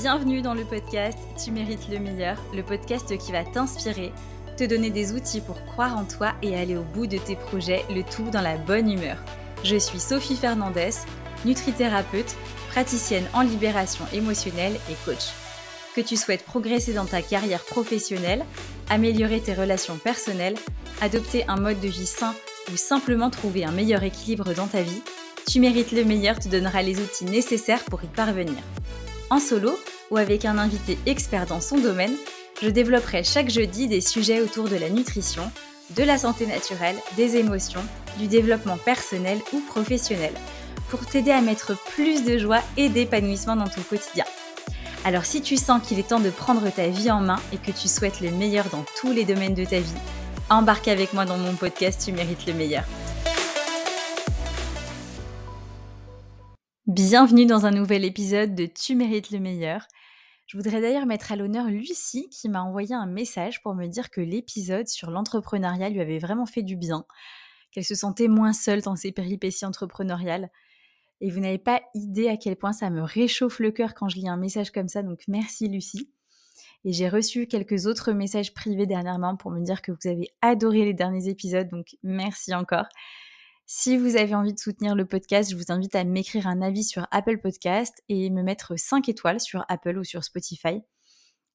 Bienvenue dans le podcast Tu mérites le meilleur, le podcast qui va t'inspirer, te donner des outils pour croire en toi et aller au bout de tes projets, le tout dans la bonne humeur. Je suis Sophie Fernandez, nutrithérapeute, praticienne en libération émotionnelle et coach. Que tu souhaites progresser dans ta carrière professionnelle, améliorer tes relations personnelles, adopter un mode de vie sain ou simplement trouver un meilleur équilibre dans ta vie, Tu mérites le meilleur te donnera les outils nécessaires pour y parvenir. En solo ou avec un invité expert dans son domaine, je développerai chaque jeudi des sujets autour de la nutrition, de la santé naturelle, des émotions, du développement personnel ou professionnel, pour t'aider à mettre plus de joie et d'épanouissement dans ton quotidien. Alors si tu sens qu'il est temps de prendre ta vie en main et que tu souhaites le meilleur dans tous les domaines de ta vie, embarque avec moi dans mon podcast Tu mérites le meilleur. Bienvenue dans un nouvel épisode de Tu mérites le meilleur. Je voudrais d'ailleurs mettre à l'honneur Lucie qui m'a envoyé un message pour me dire que l'épisode sur l'entrepreneuriat lui avait vraiment fait du bien, qu'elle se sentait moins seule dans ses péripéties entrepreneuriales. Et vous n'avez pas idée à quel point ça me réchauffe le cœur quand je lis un message comme ça, donc merci Lucie. Et j'ai reçu quelques autres messages privés dernièrement pour me dire que vous avez adoré les derniers épisodes, donc merci encore. Si vous avez envie de soutenir le podcast, je vous invite à m'écrire un avis sur Apple Podcast et me mettre 5 étoiles sur Apple ou sur Spotify.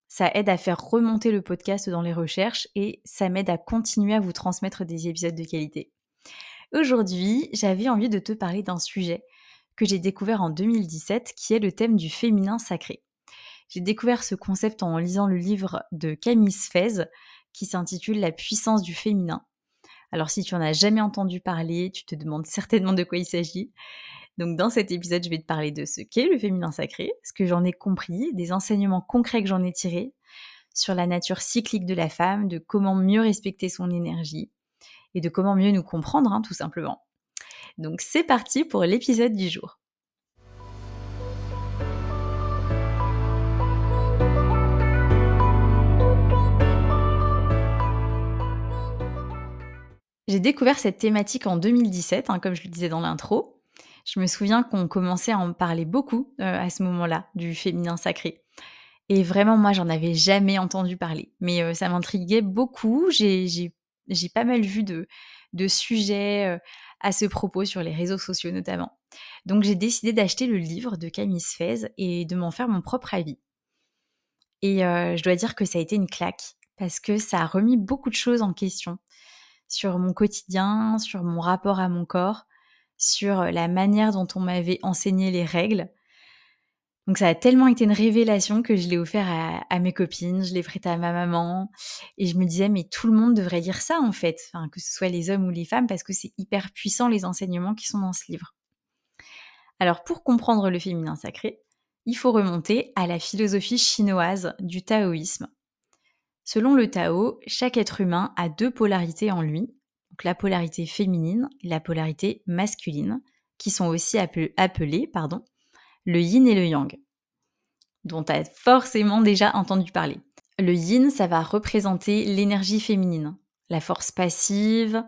Ça aide à faire remonter le podcast dans les recherches et ça m'aide à continuer à vous transmettre des épisodes de qualité. Aujourd'hui, j'avais envie de te parler d'un sujet que j'ai découvert en 2017 qui est le thème du féminin sacré. J'ai découvert ce concept en lisant le livre de Camille Sfez qui s'intitule La puissance du féminin alors si tu en as jamais entendu parler, tu te demandes certainement de quoi il s'agit. Donc dans cet épisode, je vais te parler de ce qu'est le féminin sacré, ce que j'en ai compris, des enseignements concrets que j'en ai tirés sur la nature cyclique de la femme, de comment mieux respecter son énergie et de comment mieux nous comprendre, hein, tout simplement. Donc c'est parti pour l'épisode du jour. J'ai découvert cette thématique en 2017, hein, comme je le disais dans l'intro. Je me souviens qu'on commençait à en parler beaucoup euh, à ce moment-là, du féminin sacré. Et vraiment, moi, j'en avais jamais entendu parler. Mais euh, ça m'intriguait beaucoup. J'ai pas mal vu de, sujets euh, à ce propos sur les réseaux sociaux notamment. Donc j'ai décidé d'acheter le livre de Camille Sfez et de m'en faire mon propre avis. Et je dois dire que ça a été une claque parce que ça a remis beaucoup de choses en question sur mon quotidien, sur mon rapport à mon corps, sur la manière dont on m'avait enseigné les règles. Donc ça a tellement été une révélation que je l'ai offert à, mes copines, je l'ai prêté à ma maman, et je me disais mais tout le monde devrait lire ça en fait, que ce soit les hommes ou les femmes, parce que c'est hyper puissant les enseignements qui sont dans ce livre. Alors pour comprendre le féminin sacré, il faut remonter à la philosophie chinoise du taoïsme, Selon le Tao, chaque être humain a deux polarités en lui, donc la polarité féminine et la polarité masculine, qui sont aussi appelées pardon, le yin et le yang, dont tu as forcément déjà entendu parler. Le yin, ça va représenter l'énergie féminine, la force passive,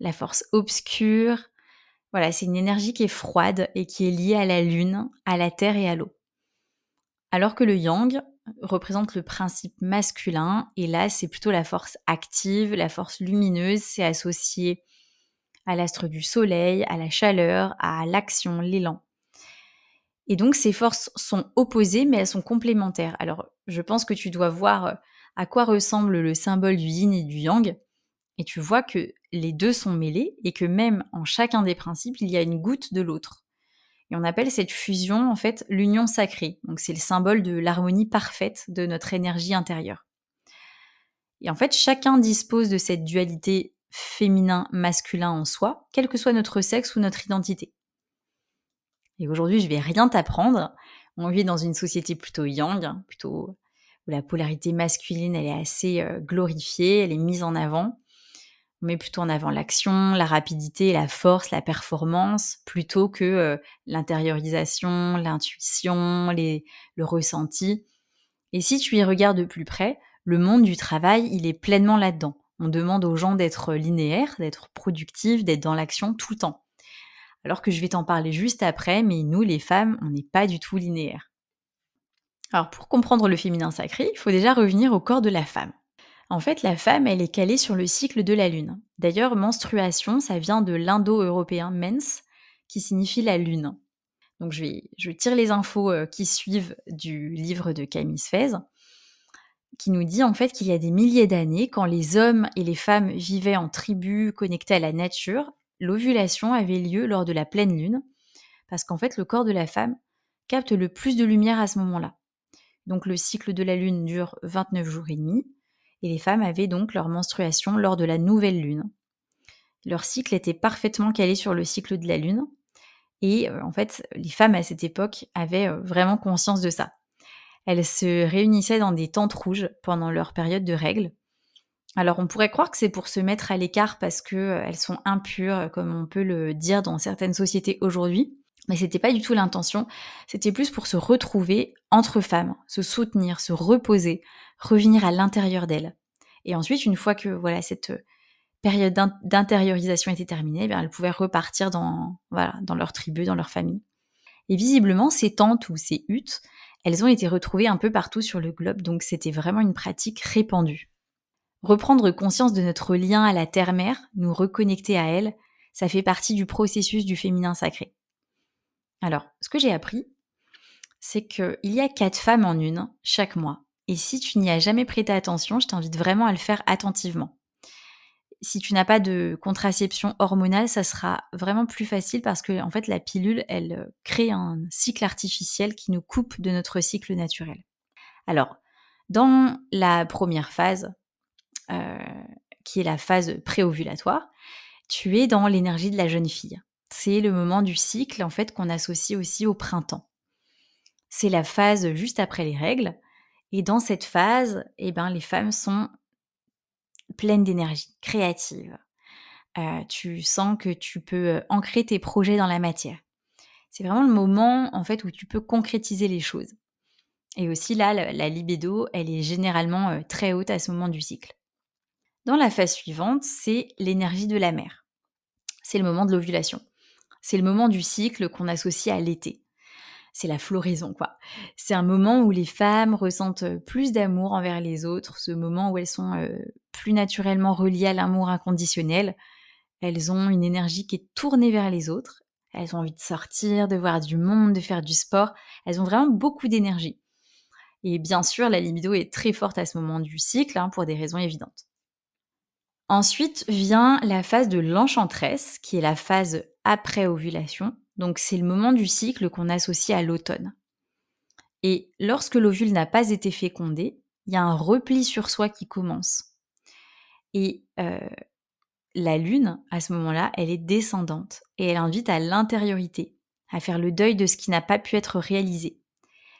la force obscure. Voilà, c'est une énergie qui est froide et qui est liée à la lune, à la terre et à l'eau. Alors que le yang, représente le principe masculin et là c'est plutôt la force active, la force lumineuse, c'est associé à l'astre du soleil, à la chaleur, à l'action, l'élan. Et donc ces forces sont opposées mais elles sont complémentaires. Alors je pense que tu dois voir à quoi ressemble le symbole du yin et du yang et tu vois que les deux sont mêlés et que même en chacun des principes il y a une goutte de l'autre. Et on appelle cette fusion en fait l'union sacrée. Donc c'est le symbole de l'harmonie parfaite de notre énergie intérieure. Et en fait, chacun dispose de cette dualité féminin-masculin en soi, quel que soit notre sexe ou notre identité. Et aujourd'hui, je vais rien t'apprendre. On vit dans une société plutôt yang, plutôt où la polarité masculine elle est assez euh, glorifiée, elle est mise en avant on met plutôt en avant l'action, la rapidité, la force, la performance, plutôt que euh, l'intériorisation, l'intuition, le ressenti. Et si tu y regardes de plus près, le monde du travail, il est pleinement là-dedans. On demande aux gens d'être linéaires, d'être productifs, d'être dans l'action tout le temps. Alors que je vais t'en parler juste après, mais nous, les femmes, on n'est pas du tout linéaires. Alors pour comprendre le féminin sacré, il faut déjà revenir au corps de la femme. En fait, la femme, elle est calée sur le cycle de la lune. D'ailleurs, menstruation, ça vient de l'indo-européen mens, qui signifie la lune. Donc je, tire les infos euh, qui suivent du livre de Camille Sfez, qui nous dit en fait qu'il y a des milliers d'années, quand les hommes et les femmes vivaient en tribus connectés à la nature, l'ovulation avait lieu lors de la pleine lune, parce qu'en fait le corps de la femme capte le plus de lumière à ce moment-là. Donc le cycle de la lune dure 29 jours et demi, et les femmes avaient donc leur menstruation lors de la nouvelle lune. Leur cycle était parfaitement calé sur le cycle de la lune, et euh, en fait les femmes à cette époque avaient euh, vraiment conscience de ça. Elles se réunissaient dans des tentes rouges pendant leur période de règles. Alors on pourrait croire que c'est pour se mettre à l'écart parce qu'elles euh, sont impures, comme on peut le dire dans certaines sociétés aujourd'hui. Mais c'était pas du tout l'intention. C'était plus pour se retrouver entre femmes, se soutenir, se reposer, revenir à l'intérieur d'elles. Et ensuite, une fois que voilà cette période d'intériorisation était terminée, eh elles pouvaient repartir dans voilà dans leur tribu, dans leur famille. Et visiblement, ces tentes ou ces huttes, elles ont été retrouvées un peu partout sur le globe, donc c'était vraiment une pratique répandue. Reprendre conscience de notre lien à la terre-mère, nous reconnecter à elle, ça fait partie du processus du féminin sacré. Alors, ce que j'ai appris, c'est qu'il y a quatre femmes en une chaque mois. Et si tu n'y as jamais prêté attention, je t'invite vraiment à le faire attentivement. Si tu n'as pas de contraception hormonale, ça sera vraiment plus facile parce que en fait la pilule, elle euh, crée un cycle artificiel qui nous coupe de notre cycle naturel. Alors, dans la première phase, euh, qui est la phase préovulatoire, tu es dans l'énergie de la jeune fille c'est le moment du cycle en fait qu'on associe aussi au printemps. C'est la phase juste après les règles et dans cette phase, eh ben, les femmes sont pleines d'énergie, créatives. Euh, tu sens que tu peux euh, ancrer tes projets dans la matière. C'est vraiment le moment en fait où tu peux concrétiser les choses. Et aussi là, la, libido, elle est généralement euh, très haute à ce moment du cycle. Dans la phase suivante, c'est l'énergie de la mer. C'est le moment de l'ovulation. C'est le moment du cycle qu'on associe à l'été. C'est la floraison, quoi. C'est un moment où les femmes ressentent plus d'amour envers les autres, ce moment où elles sont plus naturellement reliées à l'amour inconditionnel. Elles ont une énergie qui est tournée vers les autres. Elles ont envie de sortir, de voir du monde, de faire du sport. Elles ont vraiment beaucoup d'énergie. Et bien sûr, la libido est très forte à ce moment du cycle, hein, pour des raisons évidentes. Ensuite vient la phase de l'enchantresse, qui est la phase après ovulation. Donc c'est le moment du cycle qu'on associe à l'automne. Et lorsque l'ovule n'a pas été fécondé, il y a un repli sur soi qui commence. Et euh, la lune, à ce moment-là, elle est descendante et elle invite à l'intériorité, à faire le deuil de ce qui n'a pas pu être réalisé.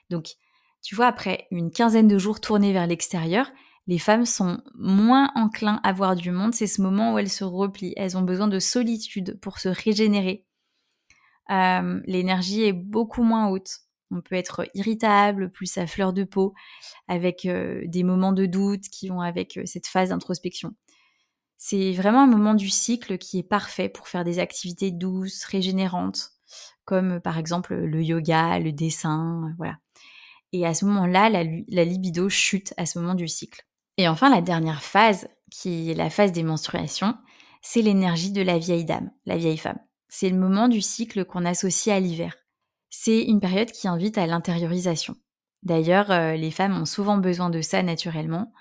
Donc, tu vois, après une quinzaine de jours tournés vers l'extérieur, les femmes sont moins enclins à voir du monde. C'est ce moment où elles se replient. Elles ont besoin de solitude pour se régénérer. Euh, l'énergie est beaucoup moins haute. On peut être irritable, plus à fleur de peau, avec euh, des moments de doute qui vont avec euh, cette phase d'introspection. C'est vraiment un moment du cycle qui est parfait pour faire des activités douces, régénérantes, comme par exemple le yoga, le dessin, voilà. Et à ce moment-là, la libido chute à ce moment du cycle. Et enfin, la dernière phase, qui est la phase des menstruations, c'est l'énergie de la vieille dame, la vieille femme. C'est le moment du cycle qu'on associe à l'hiver. C'est une période qui invite à l'intériorisation. D'ailleurs, euh, les femmes ont souvent besoin de ça naturellement,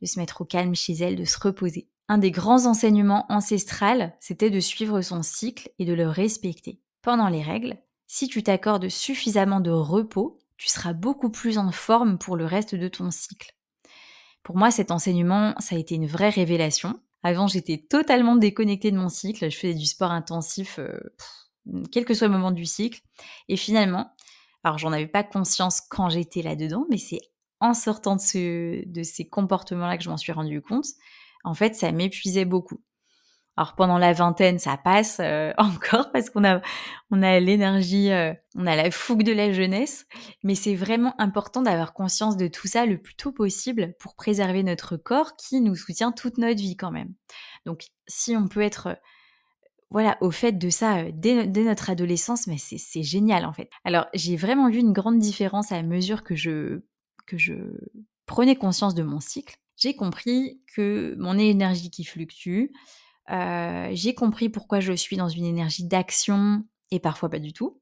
de se mettre au calme chez elles, de se reposer. Un des grands enseignements ancestraux, c'était de suivre son cycle et de le respecter. Pendant les règles, si tu t'accordes suffisamment de repos, tu seras beaucoup plus en forme pour le reste de ton cycle. Pour moi, cet enseignement, ça a été une vraie révélation. Avant, j'étais totalement déconnectée de mon cycle. Je faisais du sport intensif, euh, quel que soit le moment du cycle. Et finalement, alors j'en avais pas conscience quand j'étais là-dedans, mais c'est en sortant de, de ces comportements-là que je m'en suis rendu compte. En fait, ça m'épuisait beaucoup. Alors pendant la vingtaine, ça passe euh, encore parce qu'on a on a l'énergie, euh, on a la fougue de la jeunesse, mais c'est vraiment important d'avoir conscience de tout ça le plus tôt possible pour préserver notre corps qui nous soutient toute notre vie quand même. Donc si on peut être voilà, au fait de ça euh, dès, dès notre adolescence, mais c'est génial en fait. Alors j'ai vraiment vu une grande différence à mesure que je que je prenais conscience de mon cycle, j'ai compris que mon énergie qui fluctue, euh, j'ai compris pourquoi je suis dans une énergie d'action et parfois pas du tout.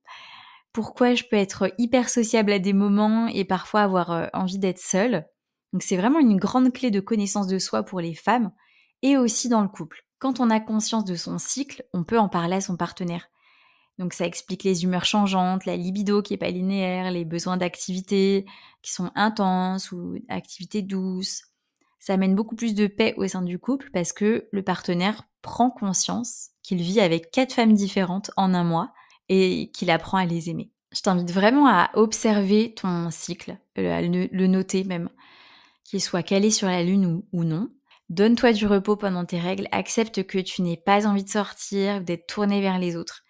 Pourquoi je peux être hyper sociable à des moments et parfois avoir euh, envie d'être seule. Donc c'est vraiment une grande clé de connaissance de soi pour les femmes et aussi dans le couple. Quand on a conscience de son cycle, on peut en parler à son partenaire. Donc ça explique les humeurs changeantes, la libido qui est pas linéaire, les besoins d'activité qui sont intenses ou activités douces. Ça amène beaucoup plus de paix au sein du couple parce que le partenaire prend conscience qu'il vit avec quatre femmes différentes en un mois et qu'il apprend à les aimer. Je t'invite vraiment à observer ton cycle, à le noter même, qu'il soit calé sur la lune ou, non. Donne-toi du repos pendant tes règles, accepte que tu n'aies pas envie de sortir d'être tourné vers les autres.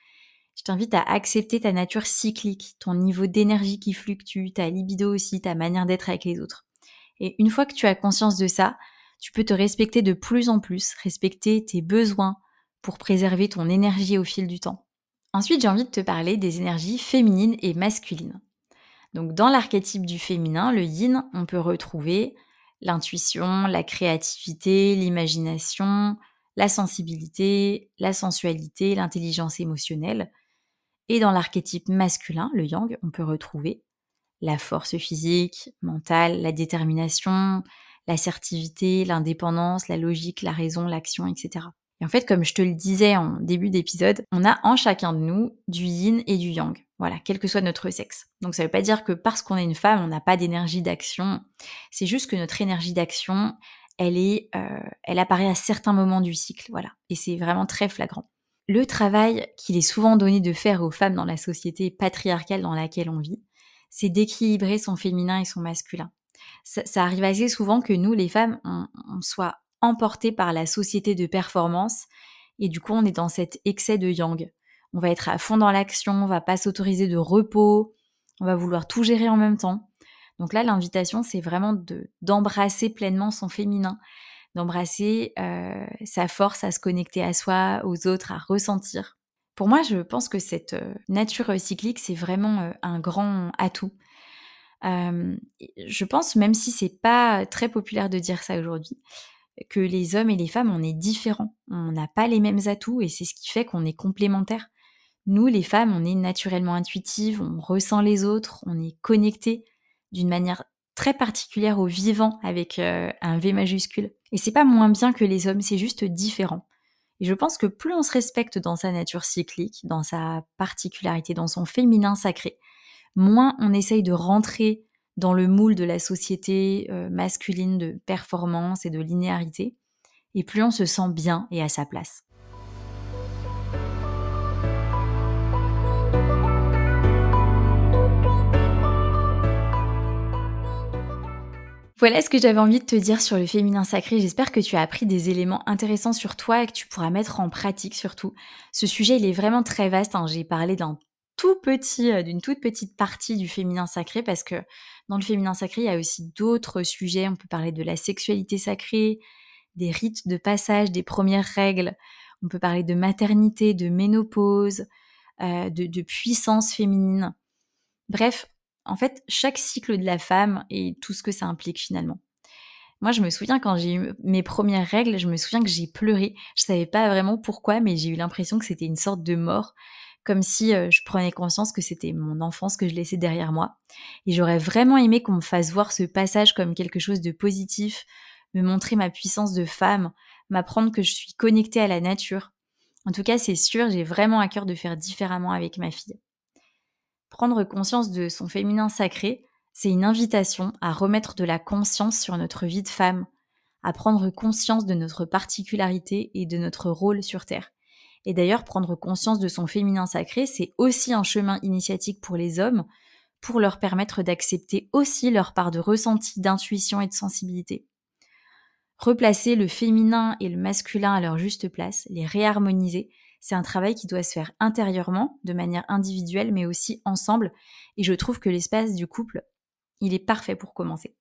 Je t'invite à accepter ta nature cyclique, ton niveau d'énergie qui fluctue, ta libido aussi, ta manière d'être avec les autres. Et une fois que tu as conscience de ça, tu peux te respecter de plus en plus, respecter tes besoins pour préserver ton énergie au fil du temps. Ensuite, j'ai envie de te parler des énergies féminines et masculines. Donc dans l'archétype du féminin, le yin, on peut retrouver l'intuition, la créativité, l'imagination, la sensibilité, la sensualité, l'intelligence émotionnelle. Et dans l'archétype masculin, le yang, on peut retrouver la force physique, mentale, la détermination, l'assertivité, l'indépendance, la logique, la raison, l'action, etc. Et en fait, comme je te le disais en début d'épisode, on a en chacun de nous du yin et du yang. Voilà, quel que soit notre sexe. Donc ça ne veut pas dire que parce qu'on est une femme, on n'a pas d'énergie d'action. C'est juste que notre énergie d'action, elle est, euh, elle apparaît à certains moments du cycle. Voilà, et c'est vraiment très flagrant. Le travail qu'il est souvent donné de faire aux femmes dans la société patriarcale dans laquelle on vit, c'est d'équilibrer son féminin et son masculin. Ça, arrive assez souvent que nous, les femmes, on, soit emportées par la société de performance et du coup, on est dans cet excès de yang. On va être à fond dans l'action, on va pas s'autoriser de repos, on va vouloir tout gérer en même temps. Donc là, l'invitation, c'est vraiment de d'embrasser pleinement son féminin, d'embrasser euh, sa force à se connecter à soi, aux autres, à ressentir. Pour moi, je pense que cette euh, nature cyclique, c'est vraiment euh, un grand atout. Je pense, même si c'est pas très populaire de dire ça aujourd'hui, que les hommes et les femmes, on est différents. On n'a pas les mêmes atouts et c'est ce qui fait qu'on est complémentaires. Nous, les femmes, on est naturellement intuitives, on ressent les autres, on est connecté d'une manière très particulière au vivant avec un V majuscule. Et c'est pas moins bien que les hommes, c'est juste différent. Et je pense que plus on se respecte dans sa nature cyclique, dans sa particularité, dans son féminin sacré, moins on essaye de rentrer dans le moule de la société euh, masculine de performance et de linéarité, et plus on se sent bien et à sa place. Voilà ce que j'avais envie de te dire sur le féminin sacré. J'espère que tu as appris des éléments intéressants sur toi et que tu pourras mettre en pratique surtout. Ce sujet, il est vraiment très vaste. Hein. J'ai parlé d'un petit, euh, d'une toute petite partie du féminin sacré parce que dans le féminin sacré, il y a aussi d'autres sujets. On peut parler de la sexualité sacrée, des rites de passage, des premières règles. On peut parler de maternité, de ménopause, euh, de, de puissance féminine. Bref, en fait, chaque cycle de la femme et tout ce que ça implique finalement. Moi, je me souviens quand j'ai eu mes premières règles, je me souviens que j'ai pleuré. Je savais pas vraiment pourquoi, mais j'ai eu l'impression que c'était une sorte de mort, comme si euh, je prenais conscience que c'était mon enfance que je laissais derrière moi. Et j'aurais vraiment aimé qu'on me fasse voir ce passage comme quelque chose de positif, me montrer ma puissance de femme, m'apprendre que je suis connectée à la nature. En tout cas, c'est sûr, j'ai vraiment à cœur de faire différemment avec ma fille. Prendre conscience de son féminin sacré, c'est une invitation à remettre de la conscience sur notre vie de femme, à prendre conscience de notre particularité et de notre rôle sur Terre. Et d'ailleurs, prendre conscience de son féminin sacré, c'est aussi un chemin initiatique pour les hommes, pour leur permettre d'accepter aussi leur part de ressenti, d'intuition et de sensibilité. Replacer le féminin et le masculin à leur juste place, les réharmoniser, c'est un travail qui doit se faire intérieurement, de manière individuelle, mais aussi ensemble. Et je trouve que l'espace du couple, il est parfait pour commencer.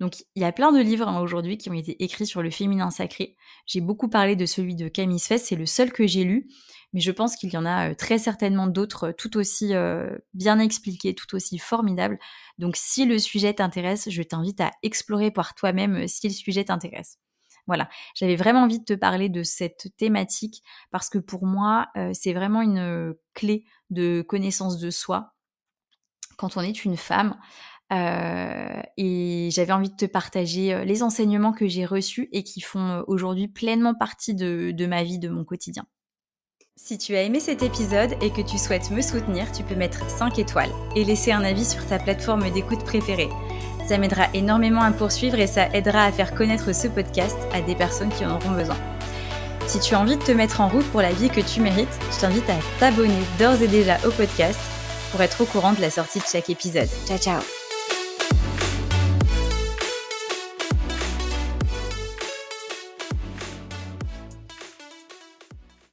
Donc il y a plein de livres hein, aujourd'hui qui ont été écrits sur le féminin sacré. J'ai beaucoup parlé de celui de Camille Sfest, c'est le seul que j'ai lu, mais je pense qu'il y en a euh, très certainement d'autres tout aussi euh, bien expliqués, tout aussi formidables. Donc si le sujet t'intéresse, je t'invite à explorer par toi-même euh, si le sujet t'intéresse. Voilà, j'avais vraiment envie de te parler de cette thématique parce que pour moi, c'est vraiment une clé de connaissance de soi quand on est une femme. Euh, et j'avais envie de te partager euh, les enseignements que j'ai reçus et qui font euh, aujourd'hui pleinement partie de, de ma vie, de mon quotidien. Si tu as aimé cet épisode et que tu souhaites me soutenir, tu peux mettre 5 étoiles et laisser un avis sur ta plateforme d'écoute préférée. Ça m'aidera énormément à poursuivre et ça aidera à faire connaître ce podcast à des personnes qui en auront besoin. Si tu as envie de te mettre en route pour la vie que tu mérites, je t'invite à t'abonner d'ores et déjà au podcast pour être au courant de la sortie de chaque épisode. Ciao ciao